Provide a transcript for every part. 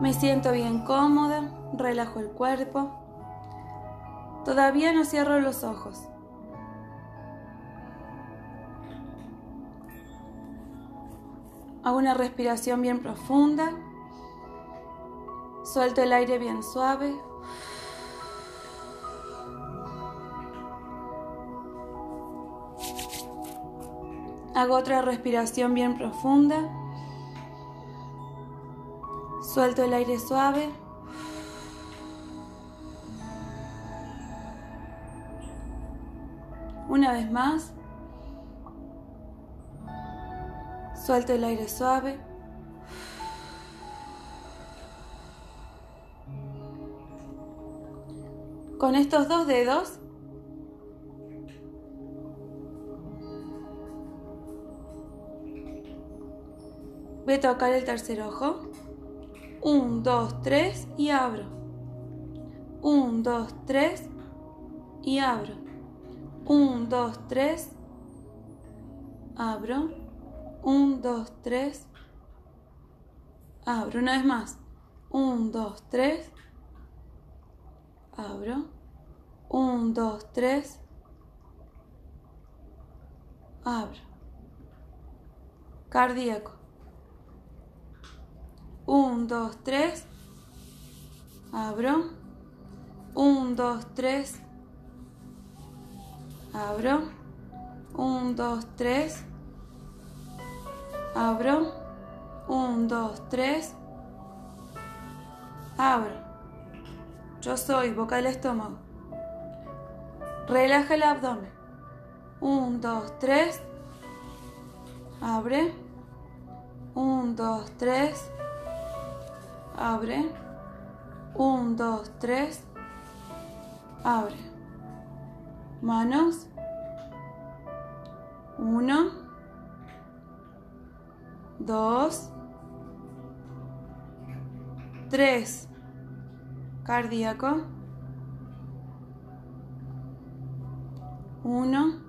Me siento bien cómoda, relajo el cuerpo. Todavía no cierro los ojos. Hago una respiración bien profunda. Suelto el aire bien suave. Hago otra respiración bien profunda. Suelto el aire suave. Una vez más. Suelto el aire suave. Con estos dos dedos voy a tocar el tercer ojo. Un, dos, tres y abro. Un, dos, tres y abro. Un, dos, tres. Abro. Un, dos, tres. Abro. Una vez más. Un, dos, tres. Abro. Un, dos, tres. Abro. Cardíaco. Un, dos, tres. Abro. Un, dos, tres. Abro. Un, dos, tres. Abro. Un, dos, tres. Abro. Yo soy boca del estómago. Relaja el abdomen. Un, dos, tres. Abre. Un, dos, tres. Abre. Un, dos, tres. Abre. Manos. Uno. Dos. Tres. Cardíaco. Uno.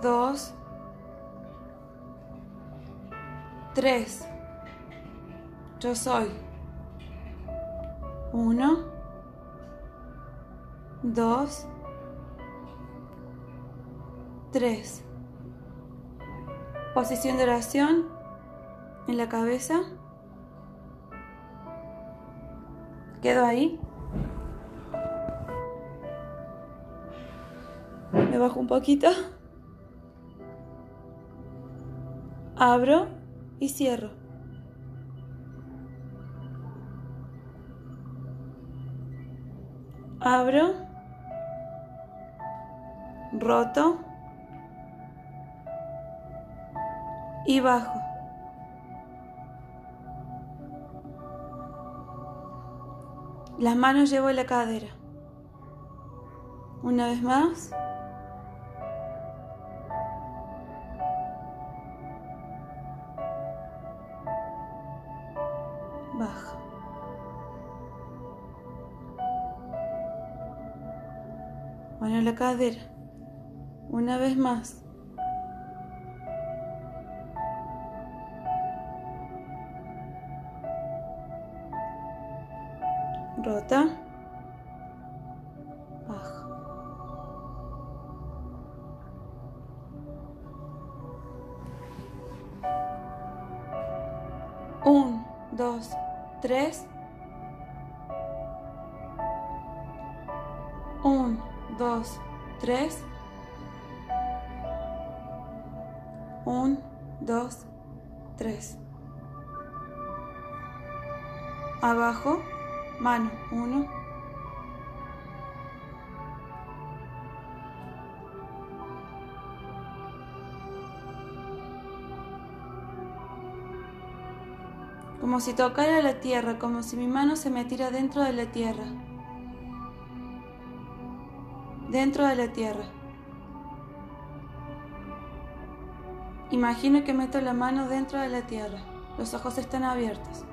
Dos. Tres. Yo soy. Uno. Dos. Tres. Posición de oración en la cabeza. Quedo ahí. Me bajo un poquito. Abro y cierro. Abro. Roto. Y bajo. Las manos llevo en la cadera. Una vez más. La cadera. Una vez más. Rota. Baja. Un, dos, tres. Como si tocara la tierra, como si mi mano se metiera dentro de la tierra. Dentro de la tierra. Imagino que meto la mano dentro de la tierra. Los ojos están abiertos.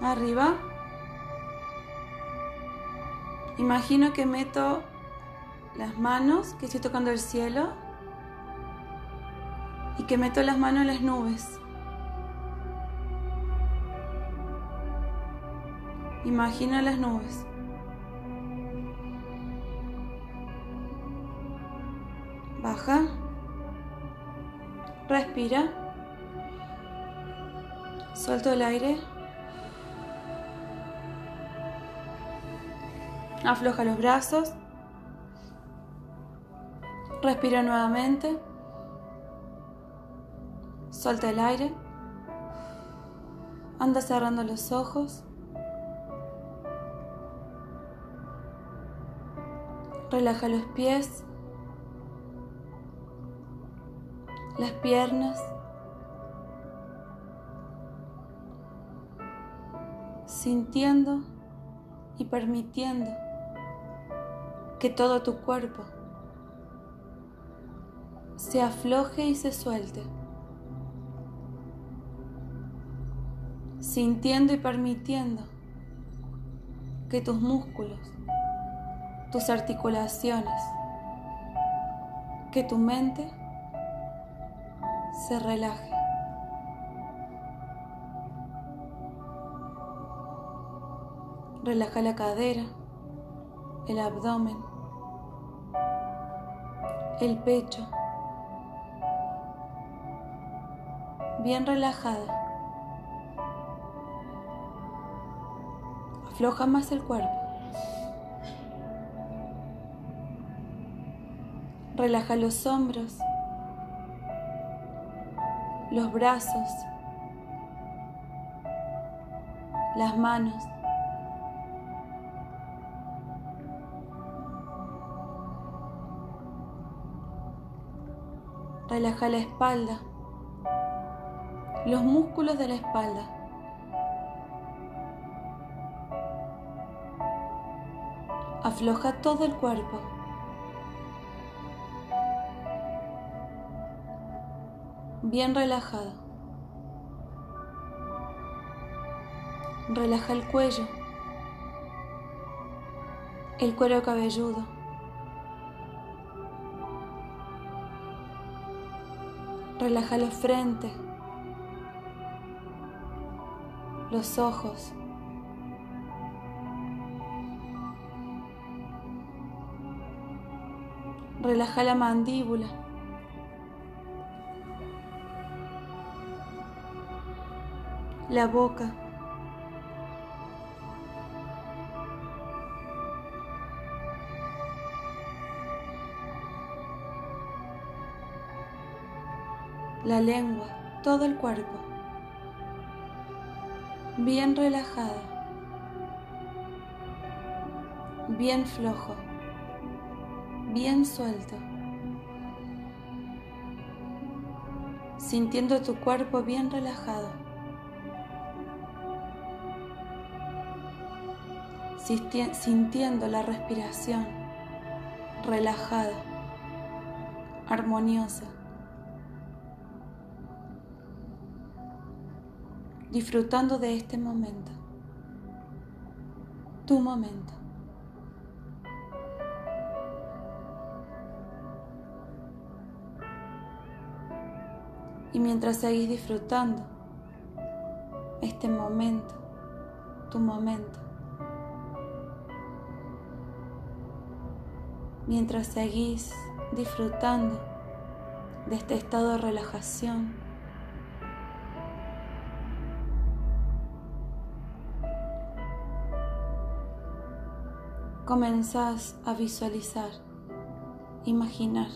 Arriba. Imagino que meto las manos, que estoy tocando el cielo. Que meto las manos en las nubes. Imagina las nubes. Baja. Respira. Suelto el aire. Afloja los brazos. Respira nuevamente. Suelta el aire. Anda cerrando los ojos. Relaja los pies, las piernas, sintiendo y permitiendo que todo tu cuerpo se afloje y se suelte, sintiendo y permitiendo que tus músculos tus articulaciones, que tu mente se relaje. Relaja la cadera, el abdomen, el pecho, bien relajada. Afloja más el cuerpo. Relaja los hombros, los brazos, las manos. Relaja la espalda, los músculos de la espalda. Afloja todo el cuerpo. bien relajado. Relaja el cuello, el cuero cabelludo. Relaja la frente, los ojos. Relaja la mandíbula. la boca. La lengua, todo el cuerpo. Bien relajado. Bien flojo. Bien suelto. Sintiendo tu cuerpo bien relajado. sintiendo la respiración relajada, armoniosa, disfrutando de este momento, tu momento. Y mientras seguís disfrutando este momento, tu momento, mientras seguís disfrutando de este estado de relajación. Comenzás a visualizar, imaginar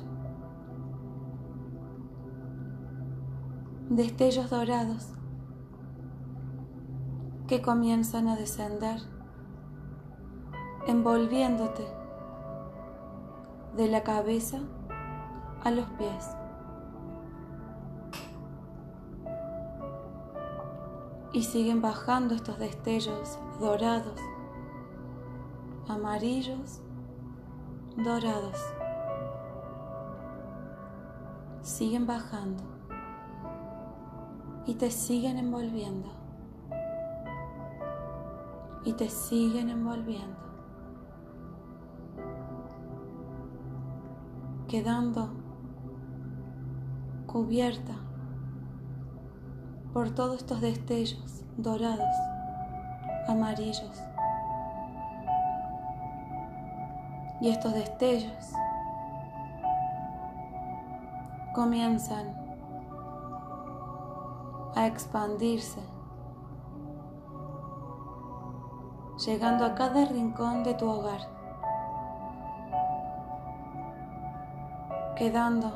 destellos dorados que comienzan a descender, envolviéndote de la cabeza a los pies. Y siguen bajando estos destellos dorados, amarillos, dorados. Siguen bajando y te siguen envolviendo. Y te siguen envolviendo. quedando cubierta por todos estos destellos dorados, amarillos. Y estos destellos comienzan a expandirse, llegando a cada rincón de tu hogar, quedando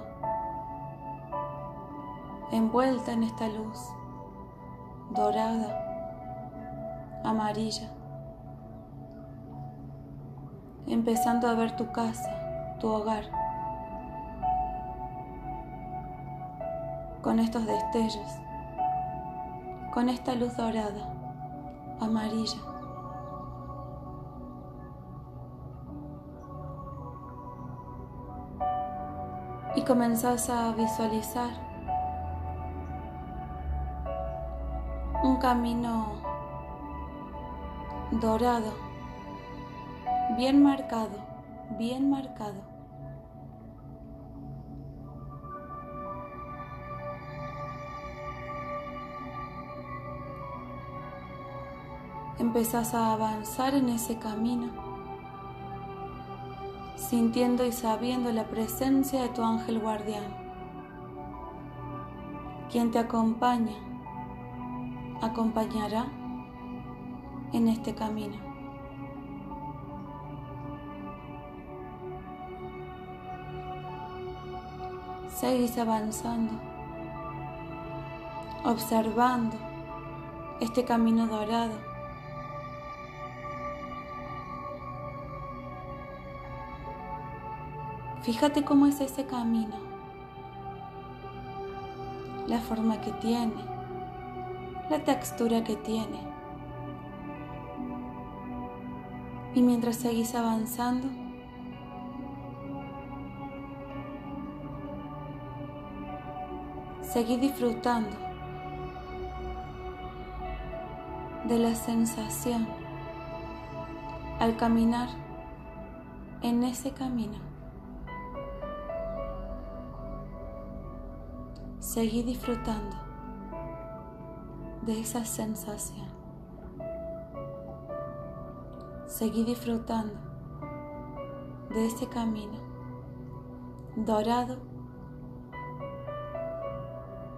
envuelta en esta luz dorada, amarilla, empezando a ver tu casa, tu hogar, con estos destellos, con esta luz dorada, amarilla. Y comenzás a visualizar un camino dorado, bien marcado, bien marcado. Empezás a avanzar en ese camino, sintiendo y sabiendo la presencia de tu ángel guardián, quien te acompaña acompañará en este camino. Seguís avanzando, observando este camino dorado. Fíjate cómo es ese camino, la forma que tiene la textura que tiene. Y mientras seguís avanzando, seguí disfrutando de la sensación al caminar en ese camino. Seguí disfrutando de esa sensación. Seguí disfrutando de ese camino dorado,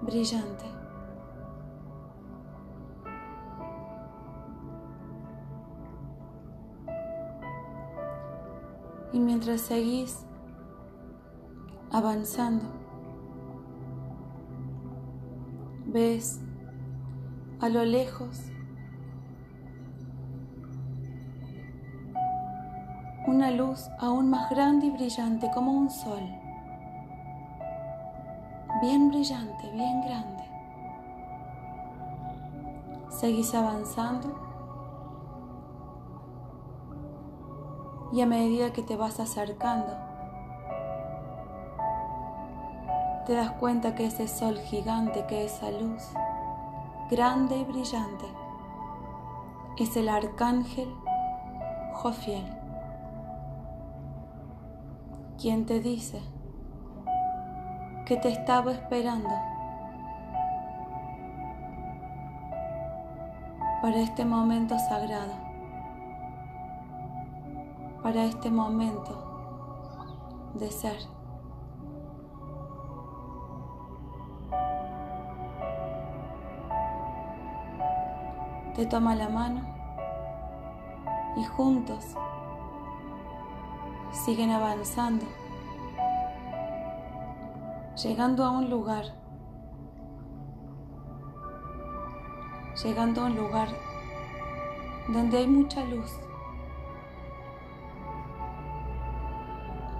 brillante. Y mientras seguís avanzando, ves a lo lejos. Una luz aún más grande y brillante como un sol. Bien brillante, bien grande. Seguís avanzando. Y a medida que te vas acercando, te das cuenta que ese sol gigante, que esa luz, grande y brillante es el arcángel Jofiel, quien te dice que te estaba esperando para este momento sagrado, para este momento de ser. Te toma la mano. Y juntos siguen avanzando, llegando a un lugar, llegando a un lugar donde hay mucha luz,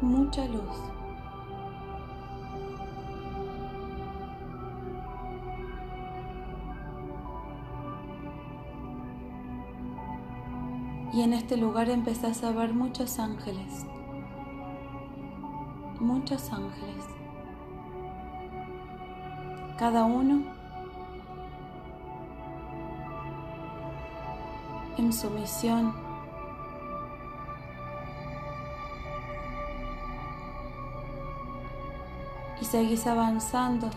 mucha luz. Y en este lugar empezás a ver muchos ángeles, muchos ángeles, cada uno en su misión. Y seguís avanzando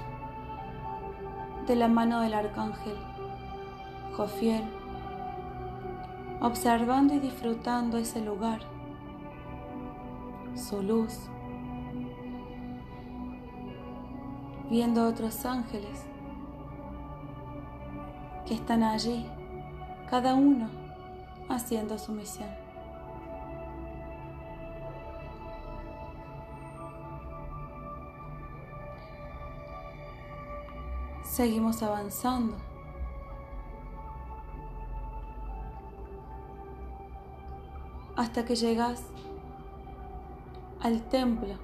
de la mano del arcángel Jofiel, observando y disfrutando ese lugar, su luz, viendo otros ángeles que están allí, cada uno haciendo su misión. Seguimos avanzando. Hasta que llegas al templo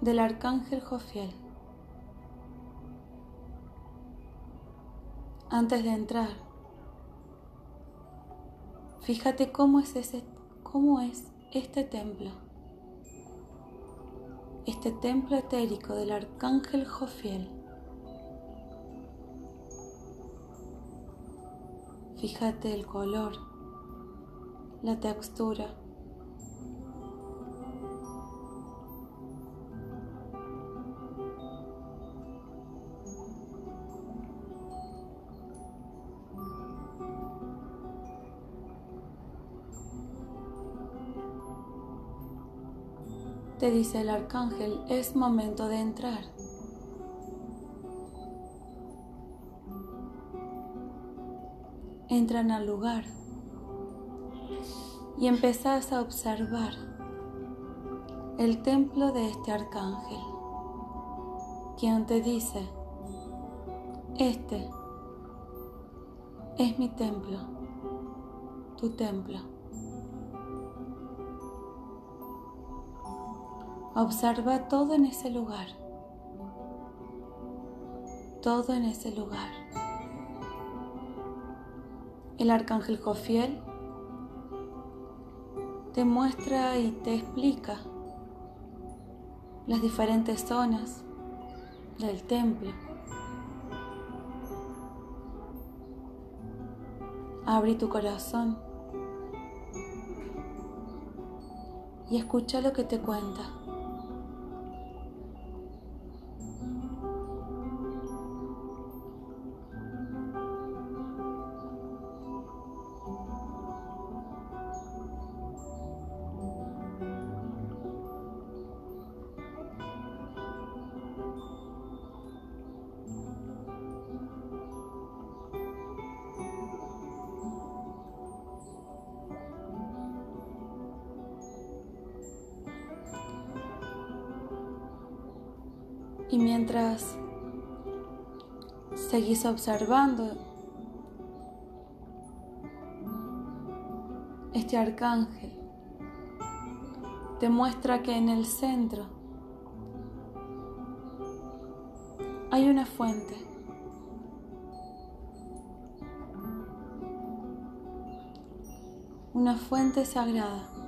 del arcángel Jofiel. Antes de entrar, fíjate cómo es ese cómo es este templo este templo etérico del arcángel Jofiel. Fíjate el color, la textura. Te dice el arcángel, es momento de entrar. Entran al lugar y empezás a observar el templo de este arcángel, quien te dice, este es mi templo, tu templo. Observa todo en ese lugar. Todo en ese lugar. El arcángel Jofiel muestra y te explica las diferentes zonas del templo. Abre tu corazón y escucha lo que te cuenta. Y mientras seguís observando este arcángel, te muestra que en el centro hay una fuente. Una fuente sagrada.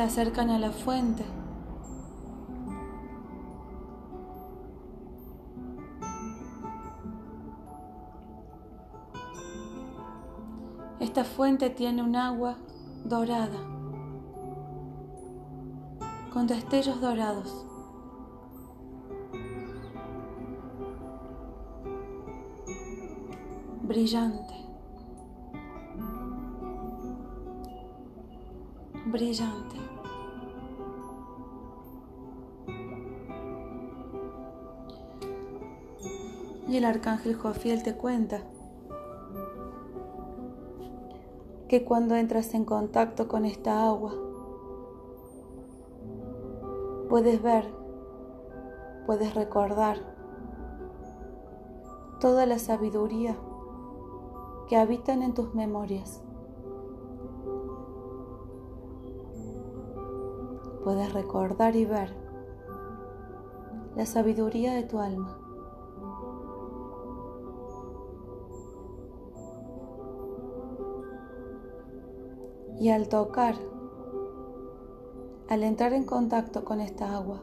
Se acercan a la fuente. Esta fuente tiene un agua dorada, con destellos dorados. Brillante. Brillante. Y el arcángel Jofiel te cuenta que cuando entras en contacto con esta agua, puedes ver, puedes recordar toda la sabiduría que habitan en tus memorias. Puedes recordar y ver la sabiduría de tu alma. y al tocar, al entrar en contacto con esta agua,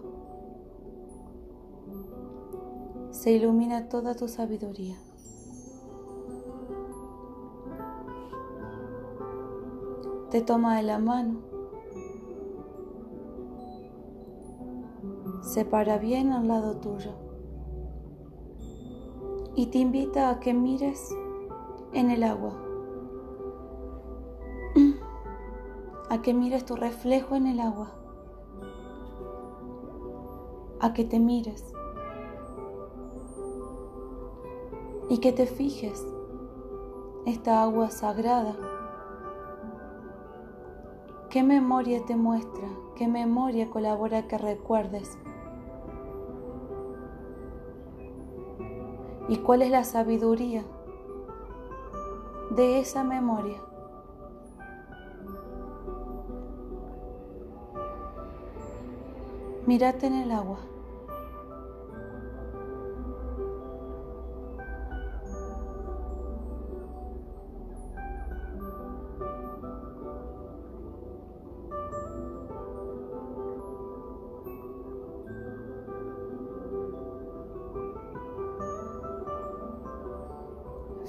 se ilumina toda tu sabiduría. Te toma de la mano, se para bien al lado tuyo y te invita a que mires en el agua. A que mires tu reflejo en el agua, a que te mires y que te fijes esta agua sagrada. ¿Qué memoria te muestra? ¿Qué memoria colabora que recuerdes? ¿Y cuál es la sabiduría de esa memoria? Mírate en el agua.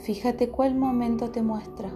Fíjate cuál momento te muestra.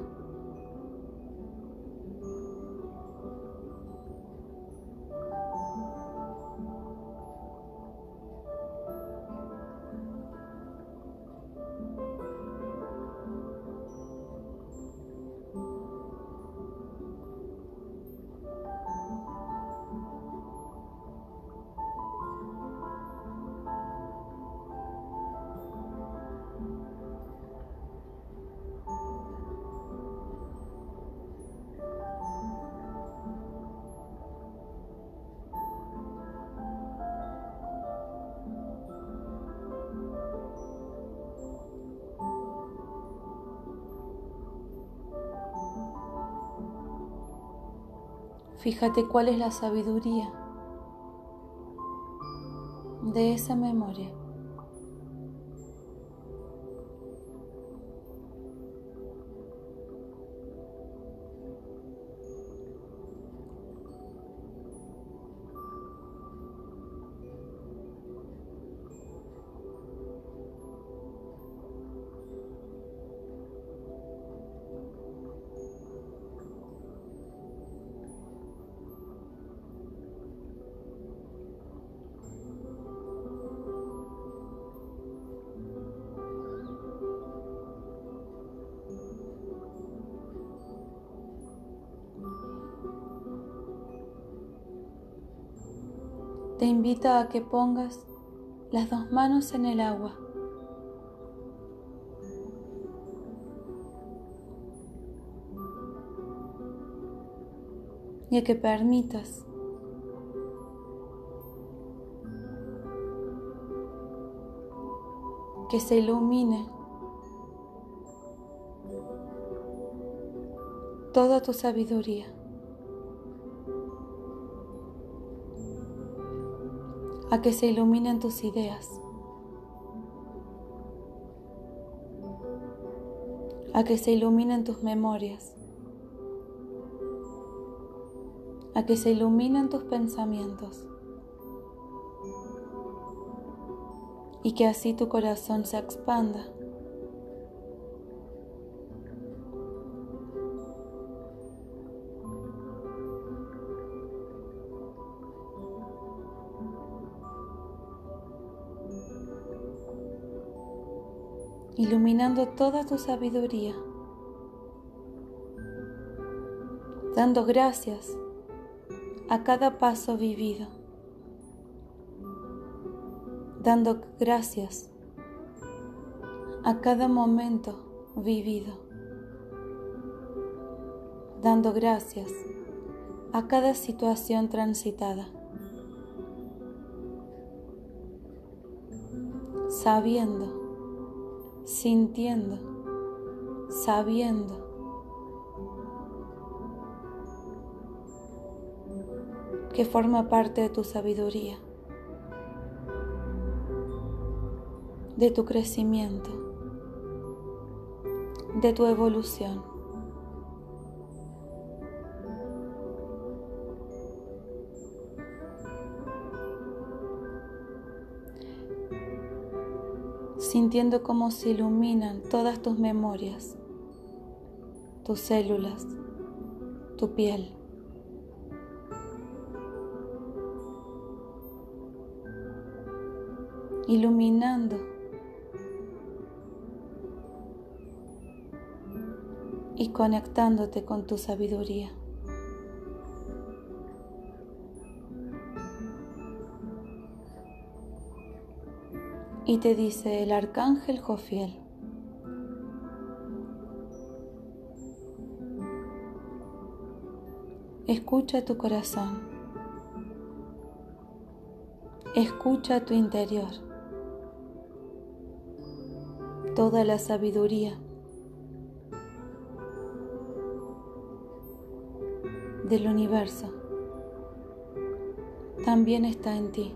Fíjate cuál es la sabiduría de esa memoria. Te invita a que pongas las dos manos en el agua. Y a que permitas que se ilumine toda tu sabiduría. A que se iluminen tus ideas, a que se iluminen tus memorias, a que se iluminen tus pensamientos y que así tu corazón se expanda. Iluminando toda tu sabiduría, dando gracias a cada paso vivido, dando gracias a cada momento vivido, dando gracias a cada situación transitada, sabiendo sintiendo, sabiendo. que forma parte de tu sabiduría, de tu crecimiento, de tu evolución. Sintiendo cómo se iluminan todas tus memorias, tus células, tu piel. Iluminando y conectándote con tu sabiduría. Y te dice el arcángel Jofiel. Escucha tu corazón. Escucha tu interior. Toda la sabiduría del universo también está en ti.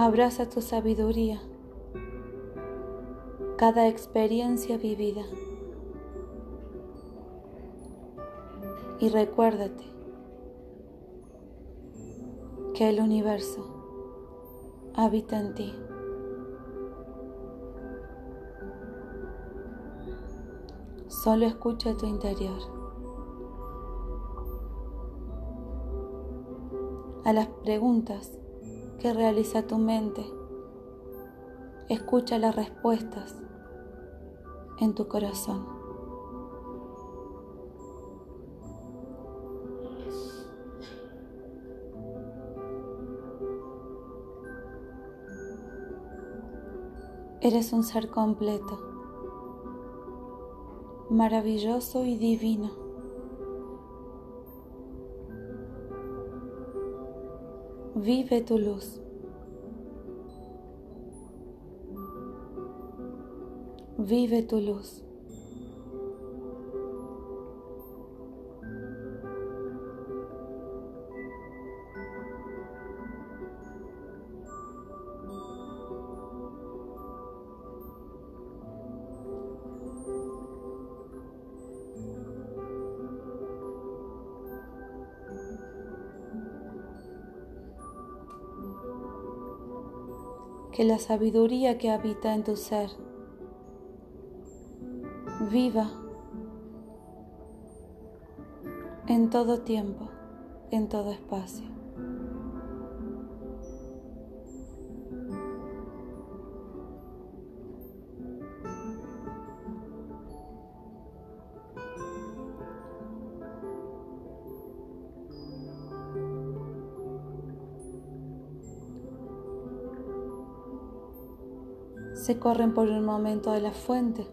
Abraza tu sabiduría, cada experiencia vivida. Y recuérdate que el universo habita en ti. Solo escucha tu interior. A las preguntas que realiza tu mente, escucha las respuestas en tu corazón. Eres un ser completo maravilloso y divino. Vive tu luz. Vive tu luz. Que la sabiduría que habita en tu ser viva en todo tiempo, en todo espacio. Se corren por un momento de la fuente.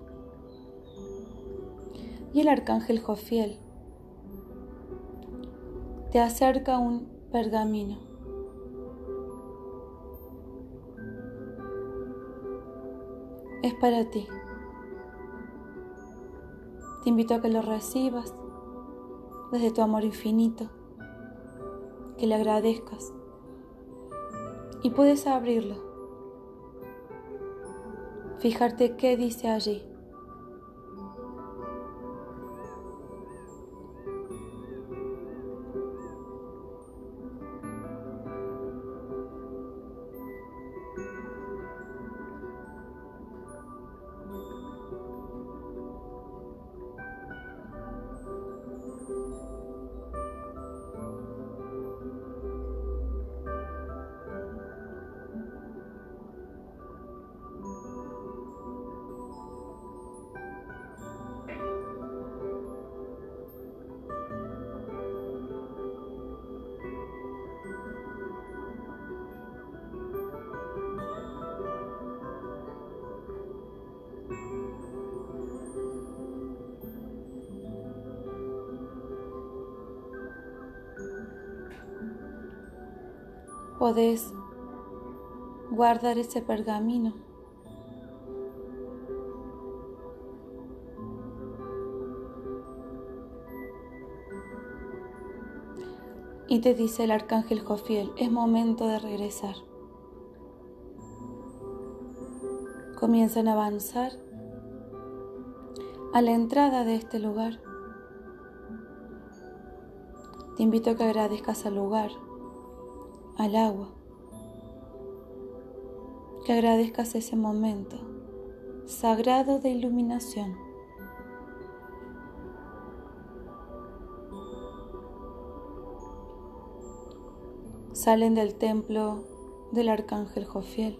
Y el arcángel Jofiel te acerca un pergamino. Es para ti. Te invito a que lo recibas desde tu amor infinito, que le agradezcas y puedes abrirlo fijarte qué dice allí. Podés guardar ese pergamino. Y te dice el arcángel Jofiel, es momento de regresar. Comienzan a avanzar a la entrada de este lugar. Te invito a que agradezcas al lugar, al agua, que agradezcas ese momento sagrado de iluminación. Salen del templo del arcángel Jofiel,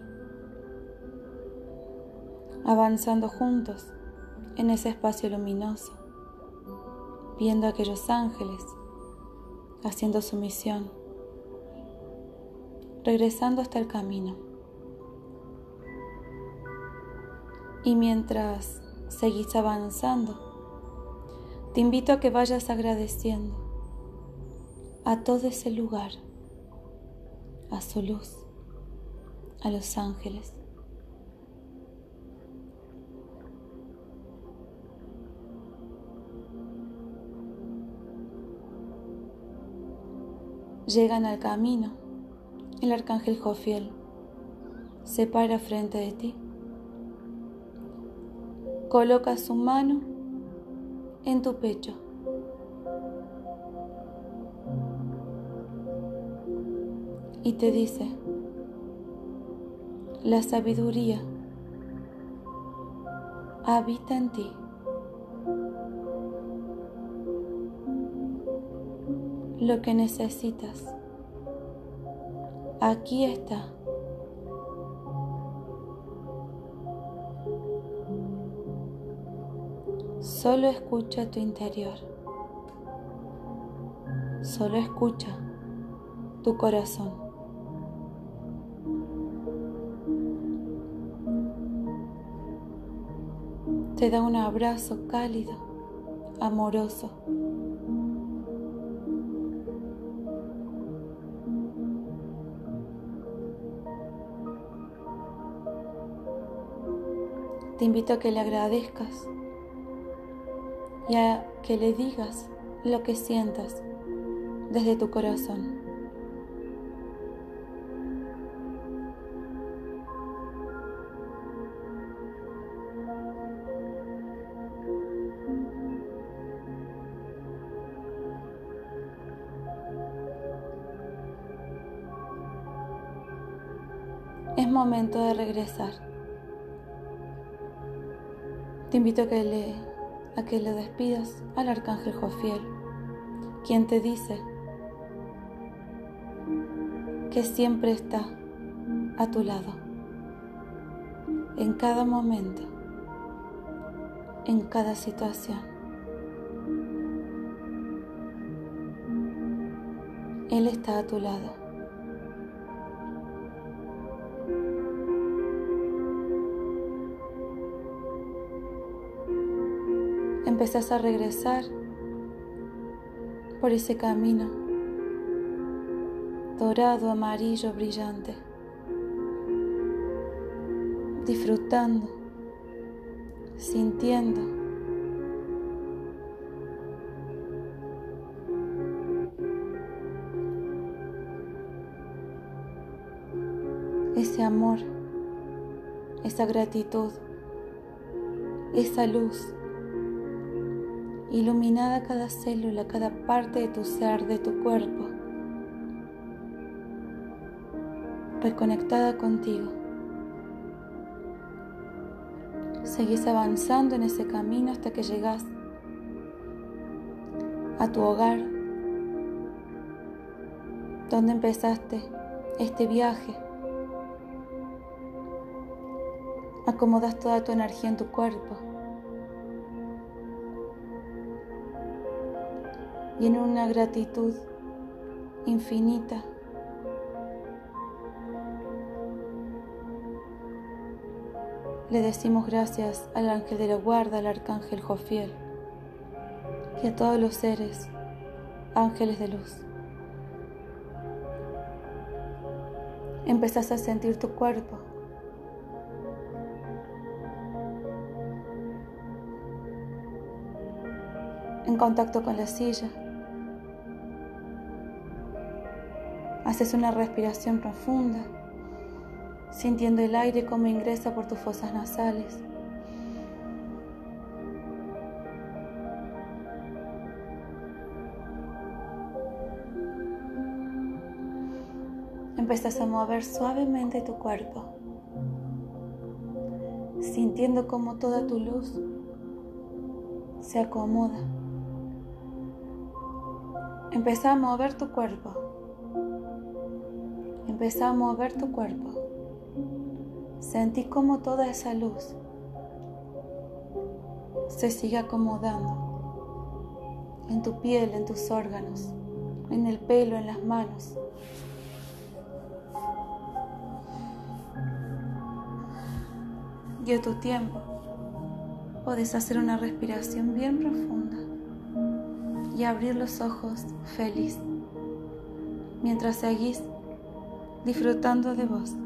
avanzando juntos en ese espacio luminoso, viendo a aquellos ángeles haciendo su misión, regresando hasta el camino. Y mientras seguís avanzando, te invito a que vayas agradeciendo a todo ese lugar, a su luz, a los ángeles. Llegan al camino. El arcángel Jofiel se para frente de ti Coloca su mano en tu pecho. Y te dice, la sabiduría habita en ti. Lo que necesitas, aquí está. Solo escucha tu interior. Solo escucha tu corazón. Te da un abrazo cálido, amoroso. Te invito a que le agradezcas y a que le digas lo que sientas desde tu corazón. Es momento de regresar. Te invito a que le a que le despidas al arcángel Jofiel, quien te dice que siempre está a tu lado, en cada momento, en cada situación. Él está a tu lado. Empezás a regresar por ese camino dorado, amarillo, brillante, disfrutando, sintiendo. Ese amor, esa gratitud, esa luz iluminada cada célula, cada parte de tu ser, de tu cuerpo, reconectada contigo. Seguís avanzando en ese camino hasta que llegas a tu hogar, donde empezaste este viaje. Acomodas toda tu energía en tu cuerpo. Y en una gratitud infinita. Le decimos gracias al ángel de la guarda, al arcángel Jofiel, y a todos los seres, ángeles de luz. Empezás a sentir tu cuerpo. En contacto con la silla. Haces una respiración profunda, sintiendo el aire como ingresa por tus fosas nasales. Empiezas a mover suavemente tu cuerpo, sintiendo como toda tu luz se acomoda. Empezá a mover tu cuerpo. Empezá a mover tu cuerpo. Sentí como toda esa luz se sigue acomodando en tu piel, en tus órganos, en el pelo, en las manos. Y a tu tiempo puedes hacer una respiración bien profunda y abrir los ojos feliz mientras seguís disfrutando de vos.